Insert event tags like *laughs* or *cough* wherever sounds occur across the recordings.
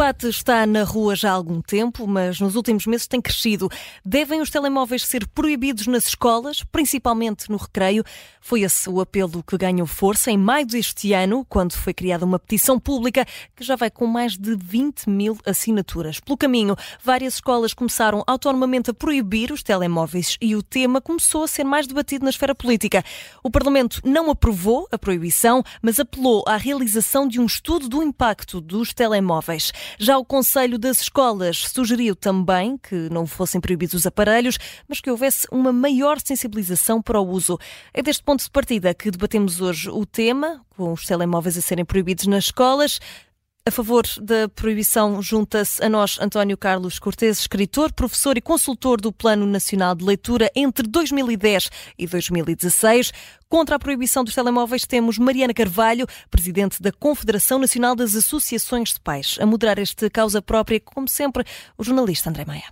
debate está na rua já há algum tempo, mas nos últimos meses tem crescido. Devem os telemóveis ser proibidos nas escolas, principalmente no recreio? Foi esse o apelo que ganhou força em maio deste ano, quando foi criada uma petição pública que já vai com mais de 20 mil assinaturas. Pelo caminho, várias escolas começaram autonomamente a proibir os telemóveis e o tema começou a ser mais debatido na esfera política. O Parlamento não aprovou a proibição, mas apelou à realização de um estudo do impacto dos telemóveis. Já o Conselho das Escolas sugeriu também que não fossem proibidos os aparelhos, mas que houvesse uma maior sensibilização para o uso. É deste ponto de partida que debatemos hoje o tema, com os telemóveis a serem proibidos nas escolas. A favor da proibição junta-se a nós António Carlos Cortes, escritor, professor e consultor do Plano Nacional de Leitura entre 2010 e 2016. Contra a proibição dos telemóveis temos Mariana Carvalho, presidente da Confederação Nacional das Associações de Pais. A moderar esta causa própria, como sempre, o jornalista André Maia.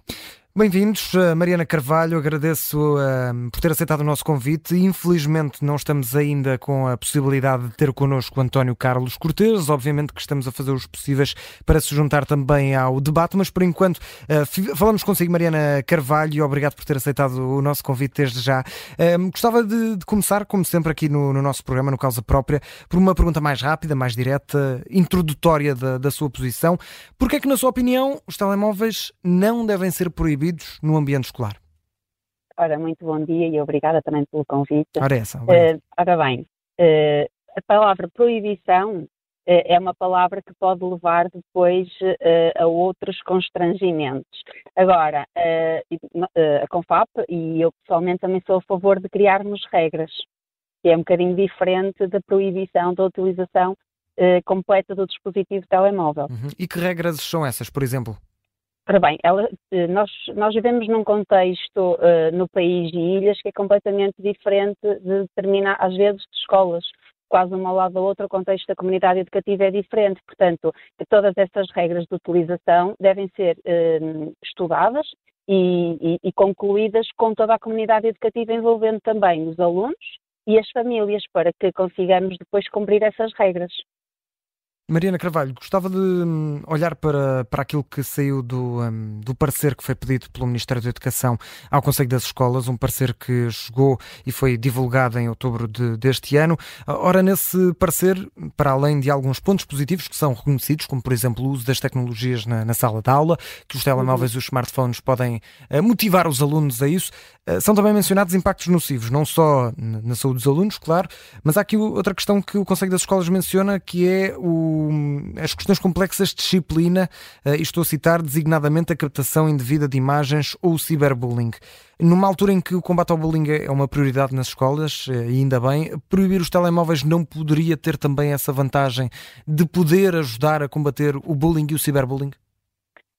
Bem-vindos, eh, Mariana Carvalho. Agradeço uh, por ter aceitado o nosso convite. Infelizmente, não estamos ainda com a possibilidade de ter connosco António Carlos Cortes. Obviamente que estamos a fazer os possíveis para se juntar também ao debate, mas por enquanto uh, falamos consigo, Mariana Carvalho. Obrigado por ter aceitado o nosso convite desde já. Uh, gostava de, de, começar, como sempre, aqui no, no, nosso programa, no Causa Própria, por uma pergunta mais rápida, mais direta, introdutória da, da sua posição. Por que é que, na sua opinião, os telemóveis não devem ser proibidos? Proibidos no ambiente escolar? Ora, muito bom dia e obrigada também pelo convite. Ora, é essa, uh, ora bem, uh, a palavra proibição uh, é uma palavra que pode levar depois a outros constrangimentos. Agora, a CONFAP e eu pessoalmente também sou a favor de criarmos regras, que é um bocadinho diferente da proibição da utilização completa do dispositivo telemóvel. Uhum. E que regras são essas, por exemplo? Ora bem, ela, eh, nós, nós vivemos num contexto uh, no país de ilhas que é completamente diferente de determinar, às vezes, de escolas. Quase uma ao lado da outra, o contexto da comunidade educativa é diferente. Portanto, todas essas regras de utilização devem ser uh, estudadas e, e, e concluídas com toda a comunidade educativa, envolvendo também os alunos e as famílias, para que consigamos depois cumprir essas regras. Mariana Carvalho, gostava de hum, olhar para, para aquilo que saiu do, um, do parecer que foi pedido pelo Ministério da Educação ao Conselho das Escolas, um parecer que chegou e foi divulgado em outubro de, deste ano. Ora, nesse parecer, para além de alguns pontos positivos que são reconhecidos, como por exemplo o uso das tecnologias na, na sala de aula, que os telemóveis e os smartphones podem uh, motivar os alunos a isso, uh, são também mencionados impactos nocivos, não só na saúde dos alunos, claro, mas há aqui outra questão que o Conselho das Escolas menciona, que é o as questões complexas de disciplina, uh, e estou a citar designadamente a captação indevida de imagens ou o ciberbullying. Numa altura em que o combate ao bullying é uma prioridade nas escolas, eh, ainda bem, proibir os telemóveis não poderia ter também essa vantagem de poder ajudar a combater o bullying e o ciberbullying?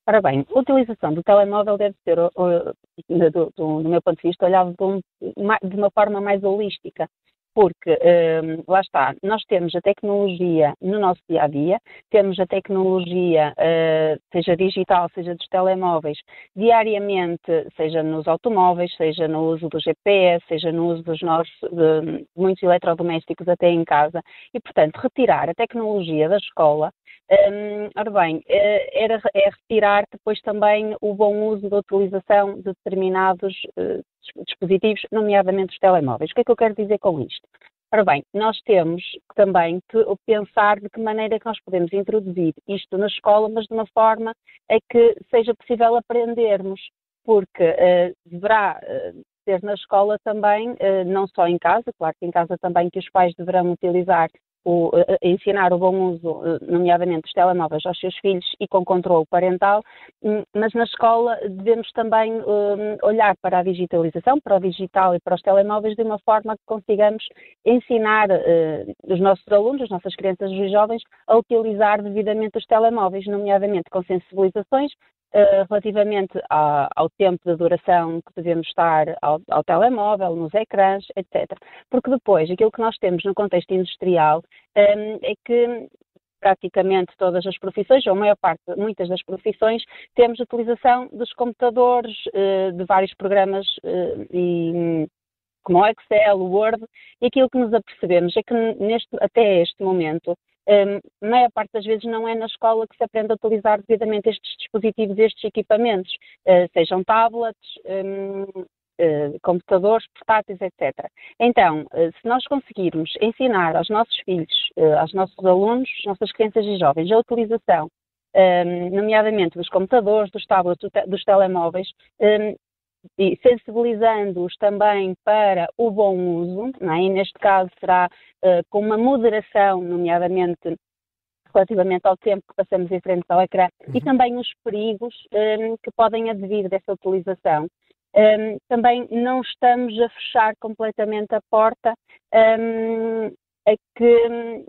Ora bem, a utilização do telemóvel deve ser, do, do, do meu ponto de vista, olhado de, uma forma mais holística porque um, lá está, nós temos a tecnologia no nosso dia a dia, temos a tecnologia, uh, seja digital, seja dos telemóveis, diariamente, seja nos automóveis, seja no uso do GPS, seja no uso dos nossos, de muitos eletrodomésticos até em casa, e portanto, retirar a tecnologia da escola um, ora bem, eh, era, é retirar depois também o bom uso da utilização de determinados uh, dispositivos, nomeadamente os telemóveis. O que é que eu quero dizer com isto? Ora bem, nós temos também que pensar de que maneira é que nós podemos introduzir isto na escola, mas de uma forma a que seja possível aprendermos, porque uh, deverá uh, na escola também, não só em casa, claro que em casa também que os pais deverão utilizar o, ensinar o bom uso, eh, nomeadamente dos telemóveis, aos seus filhos e com controle parental, hum, mas na escola devemos também um, olhar para a digitalização, para o digital e para os telemóveis de uma forma que consigamos ensinar uh, os nossos alunos, as nossas crianças e os jovens a utilizar devidamente os telemóveis, nomeadamente com sensibilizações, Uh, relativamente ao tempo de duração que devemos estar ao, ao, telemóvel, nos ecrãs, etc. Porque depois, aquilo que nós temos no contexto industrial um, é que praticamente todas as profissões, ou a maior parte, muitas das profissões, temos utilização dos computadores, uh, de vários programas uh, e como o Excel, o Word, e aquilo que nos apercebemos é que neste, até este momento a maior parte das vezes não é na escola que se aprende a utilizar devidamente estes dispositivos, estes equipamentos, uh, sejam tablets, uh, computadores, portáteis, etc. Então, uh, se nós conseguirmos ensinar aos nossos filhos, aos nossos alunos, nossas crianças e jovens, a utilização, nomeadamente dos computadores, dos tablets, dos telemóveis, e sensibilizando-os também para o bom uso, é? e neste caso será uh, com uma moderação, nomeadamente relativamente ao tempo que passamos em frente ao ecrã, uhum. e também os perigos um, ehm, que podem advir dessa utilização. Um, ehm, também não estamos a fechar completamente a porta um, ehm, a que,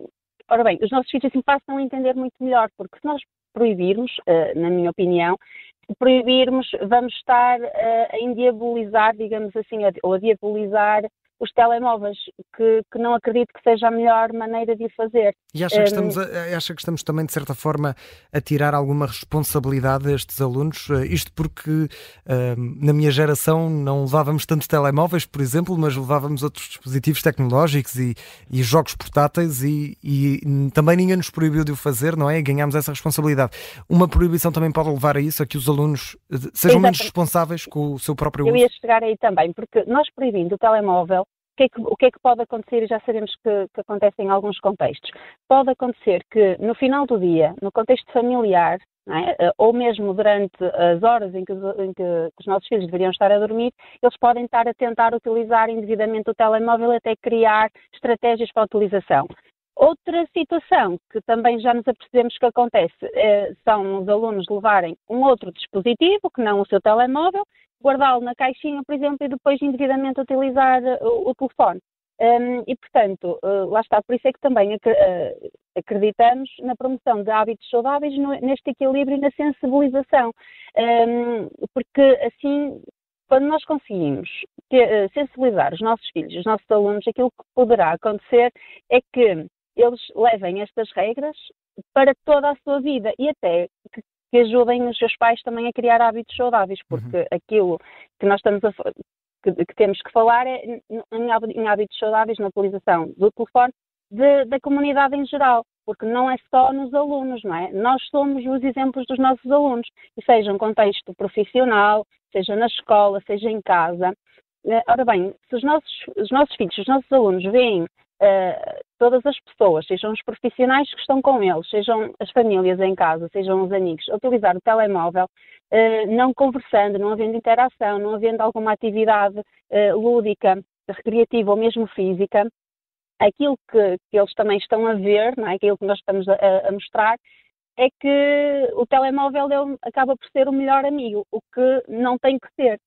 ora bem, os nossos filhos assim passam a entender muito melhor, porque se nós proibirmos, uh, na minha opinião, proibirmos, vamos estar uh, a endiabolizar, digamos assim, ou a diabolizar os telemóveis, que, que, não acredito que seja a melhor maneira de o fazer. E acha que, estamos a, acha que estamos também, de certa forma, a tirar alguma responsabilidade a estes alunos? Eh, isto porque uh, na minha geração não levávamos tantos telemóveis, por exemplo, mas levávamos outros dispositivos tecnológicos e, e jogos portáteis e, e, também ninguém nos proibiu de o fazer, não é? E ganhámos essa responsabilidade. Uma proibição também pode levar a isso, a que os alunos eh, sejam Exatamente. menos responsáveis com o seu próprio uso? Eu ia chegar aí também, porque nós proibindo o telemóvel, que é que, o que é que pode acontecer, e já sabemos que, que, acontece em alguns contextos, pode acontecer que no final do dia, no contexto familiar, é? Eh, ou mesmo durante as horas em que, em que, os nossos filhos deveriam estar a dormir, eles podem estar a tentar utilizar indevidamente o telemóvel até criar estratégias para a utilização. Outra situação que também já nos apercebemos que acontece é, são os alunos levarem um outro dispositivo, que não o seu telemóvel, guardá-lo na caixinha, por exemplo, e depois indevidamente utilizar uh, o, o telefone. Um, e, portanto, uh, lá está, por isso é que também ac uh, acreditamos na promoção de hábitos saudáveis, no, neste equilíbrio e na sensibilização, um, porque assim, quando nós conseguimos ter, uh, sensibilizar os nossos filhos, os nossos alunos, aquilo que poderá acontecer é que eles levem estas regras para toda a sua vida e até que que ajudem os seus pais também a criar hábitos saudáveis, porque uhum. aquilo que nós estamos a, que, que, temos que falar é em hábitos saudáveis na utilização do telefone de, da comunidade em geral, porque não é só nos alunos, não é? Nós somos os exemplos dos nossos alunos, e seja um contexto profissional, seja na escola, seja em casa. Eh, ora bem, se os nossos, os nossos filhos, os nossos alunos veem uh, todas as pessoas, sejam os profissionais que estão com eles, sejam as famílias em casa, sejam os amigos, utilizar o telemóvel, uh, não conversando, não havendo interação, não havendo alguma atividade uh, lúdica, recreativa ou mesmo física, aquilo que, que, eles também estão a ver, não é? aquilo que nós estamos a, a mostrar, é que o telemóvel acaba por ser o melhor amigo, o que não tem que ser.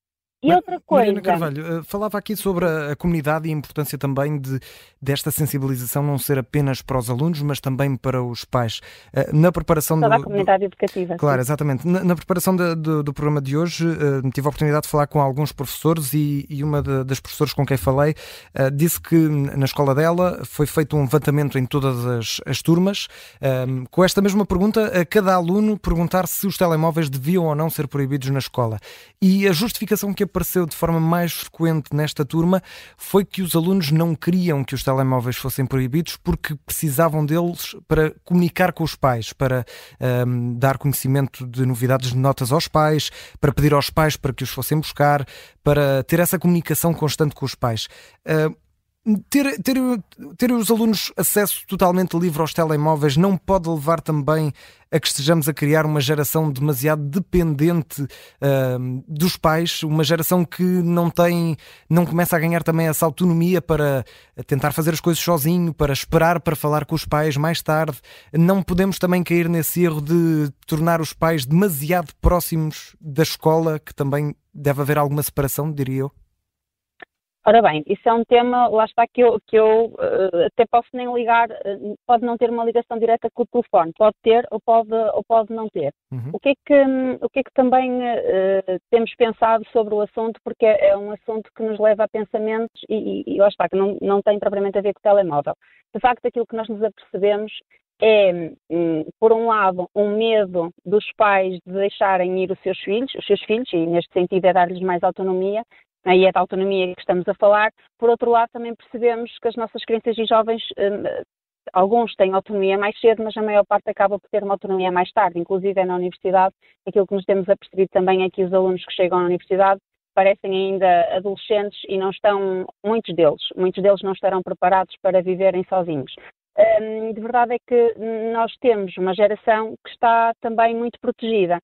E outra coisa. Mariana Carvalho, eh, falava aqui sobre a, comunidade e a importância também de, desta sensibilização não ser apenas para os alunos, mas também para os pais. Eh, na preparação Toda do, a comunidade do, educativa. Claro, sim. exatamente. Na, na preparação do, do, programa de hoje, uh, tive a oportunidade de falar com alguns professores e, e uma de, das professoras com quem falei uh, disse que na escola dela foi feito um levantamento em todas as, as turmas, uh, com esta mesma pergunta a cada aluno perguntar se os telemóveis deviam ou não ser proibidos na escola. E a justificação que apareceu de forma mais frequente nesta turma foi que os alunos não queriam que os telemóveis fossem proibidos porque precisavam deles para comunicar com os pais, para um, dar conhecimento de novidades de notas aos pais, para pedir aos pais para que os fossem buscar, para ter essa comunicação constante com os pais. Uh, ter, ter, ter os alunos acesso totalmente livre aos telemóveis não pode levar também a que estejamos a criar uma geração demasiado dependente uh, dos pais, uma geração que não tem, não começa a ganhar também essa autonomia para tentar fazer as coisas sozinho, para esperar para falar com os pais mais tarde. Não podemos também cair nesse erro de tornar os pais demasiado próximos da escola, que também deve haver alguma separação, diria eu. Ora bem, isso é um tema, lá está, que eu, que eu uh, até posso nem ligar, uh, pode não ter uma ligação direta com o telefone, pode ter ou pode, ou pode não ter. Uhum. O, que é que, o que é que também uh, temos pensado sobre o assunto, porque é, é um assunto que nos leva a pensamentos e, e, e lá está, que não, não tem propriamente a ver com o telemóvel. De facto, aquilo que nós nos apercebemos é, um, por um lado, um medo dos pais de deixarem ir os seus filhos, os seus filhos, e neste sentido é dar-lhes mais autonomia, e é da autonomia que estamos a falar. Por outro lado, também percebemos que as nossas crianças e jovens hum, alguns têm autonomia mais cedo, mas a maior parte acaba por ter uma autonomia mais tarde. Inclusive é na universidade, aquilo que nos temos apercebido também é que os alunos que chegam à universidade parecem ainda adolescentes e não estão, muitos deles, muitos deles não estarão preparados para viverem sozinhos. Um, de verdade é que nós temos uma geração que está também muito protegida.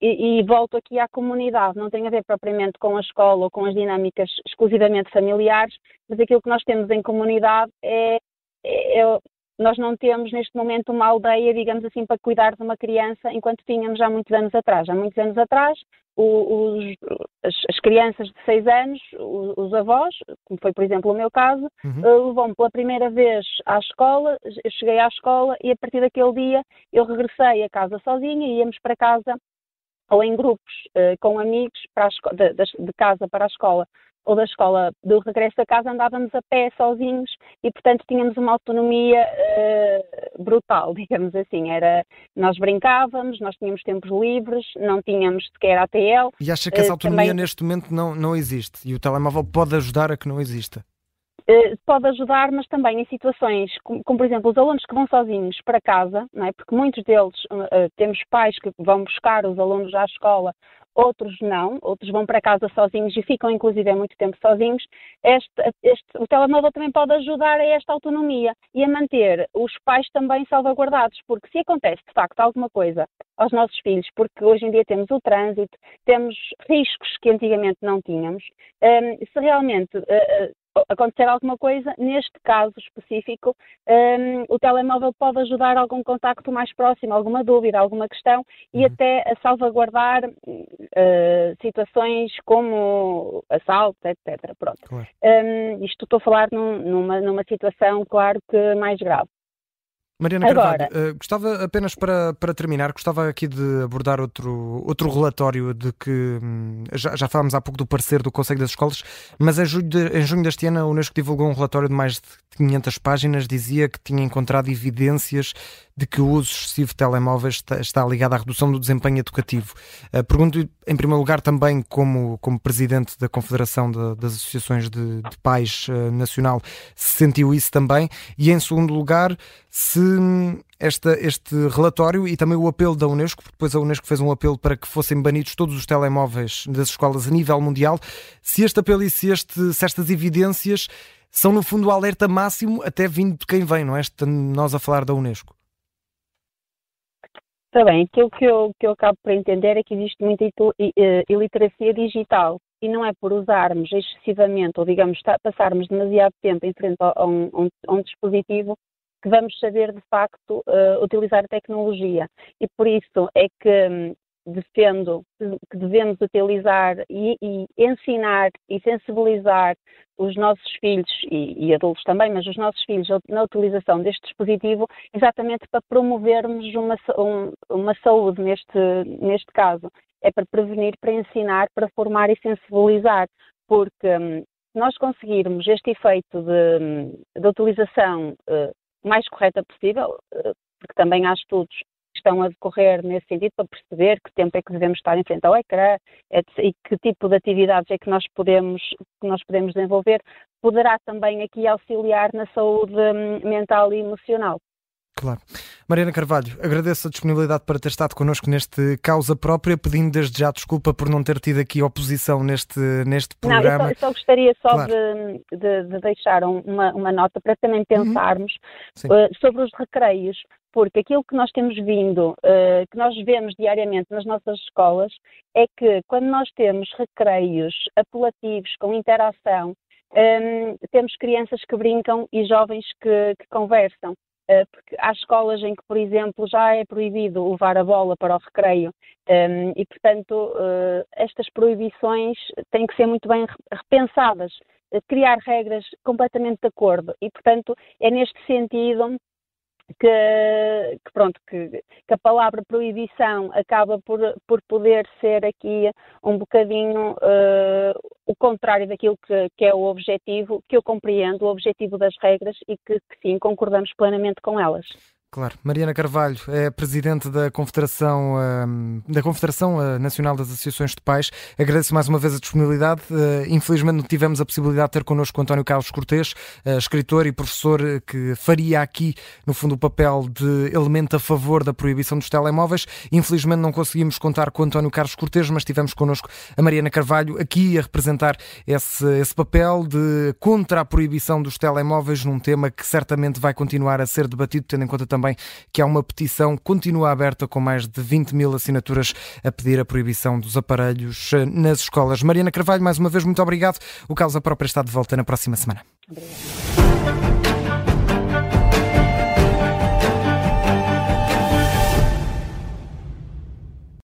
E, e, volto aqui à comunidade, não tem a ver propriamente com a escola ou com as dinâmicas exclusivamente familiares, mas aquilo que nós temos em comunidade é, é, é nós não temos neste momento uma aldeia, digamos assim, para cuidar de uma criança, enquanto tínhamos há muitos anos atrás. Há muitos anos atrás, os, as, as, crianças de 6 anos, os, os, avós, como foi por exemplo o meu caso, uhum. Eh, pela primeira vez à escola, eu cheguei à escola e a partir daquele dia eu regressei a casa sozinha e íamos para casa ou em grupos uh, com amigos para de, de, casa para a escola ou da escola do regresso a casa andávamos a pé sozinhos e portanto tínhamos uma autonomia uh, brutal, *laughs* digamos assim. Era, nós brincávamos, nós tínhamos tempos livres, não tínhamos sequer ATL. E acha que essa uh, autonomia também... neste momento não, não existe e o telemóvel pode ajudar a que não exista? Eh, pode ajudar, mas também em situações como, como, por exemplo, os alunos que vão sozinhos para casa, não é? porque muitos deles uh, temos pais que vão buscar os alunos à escola, outros não, outros vão para casa sozinhos e ficam inclusive muito tempo sozinhos. Este, este, o telemóvel também pode ajudar a esta autonomia e a manter os pais também salvaguardados, porque se acontece de facto alguma coisa aos nossos filhos, porque hoje em dia temos o trânsito, temos riscos que antigamente não tínhamos, um, se realmente uh, acontecer alguma coisa, neste caso específico, um, o telemóvel pode ajudar a algum contacto mais próximo, alguma dúvida, alguma questão e uhum. até a salvaguardar uh, situações como assalto, etc. Pronto. Claro. Um, isto estou a falar num, numa, numa situação, claro que mais grave. Mariana Carvalho, uh, gostava apenas para, para terminar, gostava aqui de abordar outro, outro relatório de que hum, já, já falámos há pouco do parecer do Conselho das Escolas, mas em junho, de, em junho deste ano a Unesco divulgou um relatório de mais de 500 páginas, dizia que tinha encontrado evidências de que o uso excessivo de telemóveis está, está ligado à redução do desempenho educativo. Uh, Pergunto, em primeiro lugar, também como, como presidente da Confederação de, das Associações de, de Pais uh, Nacional, se sentiu isso também, e em segundo lugar, se esta, este relatório e também o apelo da Unesco, porque depois a Unesco fez um apelo para que fossem banidos todos os telemóveis das escolas a nível mundial, se este apelo e se, este, se estas evidências são no fundo o alerta máximo até vindo de quem vem, não é? Nós a falar da Unesco. Está bem, aquilo que eu, que eu acabo por entender é que existe muita eh, iliteracia digital e não é por usarmos excessivamente ou, digamos, passarmos demasiado tempo em frente a um, a um dispositivo que vamos saber, de facto, uh, utilizar a tecnologia. E por isso é que um, defendo que devemos utilizar e, e, ensinar e sensibilizar os nossos filhos e, e, adultos também, mas os nossos filhos na utilização deste dispositivo, exatamente para promovermos uma, um, uma saúde neste, neste caso. É para prevenir, para ensinar, para formar e sensibilizar, porque hum, se nós conseguirmos este efeito de, hum, de utilização uh, mais correta possível, uh, porque também há estudos estão a decorrer nesse sentido para perceber que tempo é que devemos estar em frente ao ecrã e que tipo de atividades é que nós podemos, que nós podemos desenvolver, poderá também aqui auxiliar na saúde hum, mental e emocional. Claro. Mariana Carvalho, agradeço a disponibilidade para ter estado connosco neste Causa Própria, pedindo desde já desculpa por não ter tido aqui oposição neste, neste programa. Não, eu, só, eu só gostaria só claro. de, de, de, deixar uma, uma, nota para também uhum. pensarmos uhum. uh, sobre os recreios, porque aquilo que nós temos vindo, uh, que nós vemos diariamente nas nossas escolas, é que quando nós temos recreios apelativos, com interação, um, ehm, temos crianças que brincam e jovens que, que conversam. Uh, porque há escolas em que, por exemplo, já é proibido levar a bola para o recreio. Ehm, e, portanto, uh, estas proibições têm que ser muito bem repensadas, criar regras completamente de acordo. E, portanto, é neste sentido que, que pronto, que, que, a palavra proibição acaba por, por poder ser aqui um bocadinho uh, o contrário daquilo que, que, é o objetivo, que eu compreendo, o objetivo das regras e que, que sim, concordamos plenamente com elas. Claro. Mariana Carvalho é presidente da Confederação, da Confederação Nacional das Associações de Pais. Agradeço mais uma vez a disponibilidade. Eh, infelizmente não tivemos a possibilidade de ter connosco António Carlos Cortês, eh, escritor e professor que faria aqui, no fundo, o papel de elemento a favor da proibição dos telemóveis. Infelizmente não conseguimos contar com António Carlos Cortês, mas tivemos connosco a Mariana Carvalho aqui a representar esse, esse papel de contra a proibição dos telemóveis num tema que certamente vai continuar a ser debatido, tendo em conta também também que há uma petição continua aberta com mais de 20 mil assinaturas a pedir a proibição dos aparelhos eh, nas escolas. Mariana Carvalho, mais uma vez, muito obrigado. O Causa Própria está de volta na próxima semana.